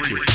Wicked.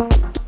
Thank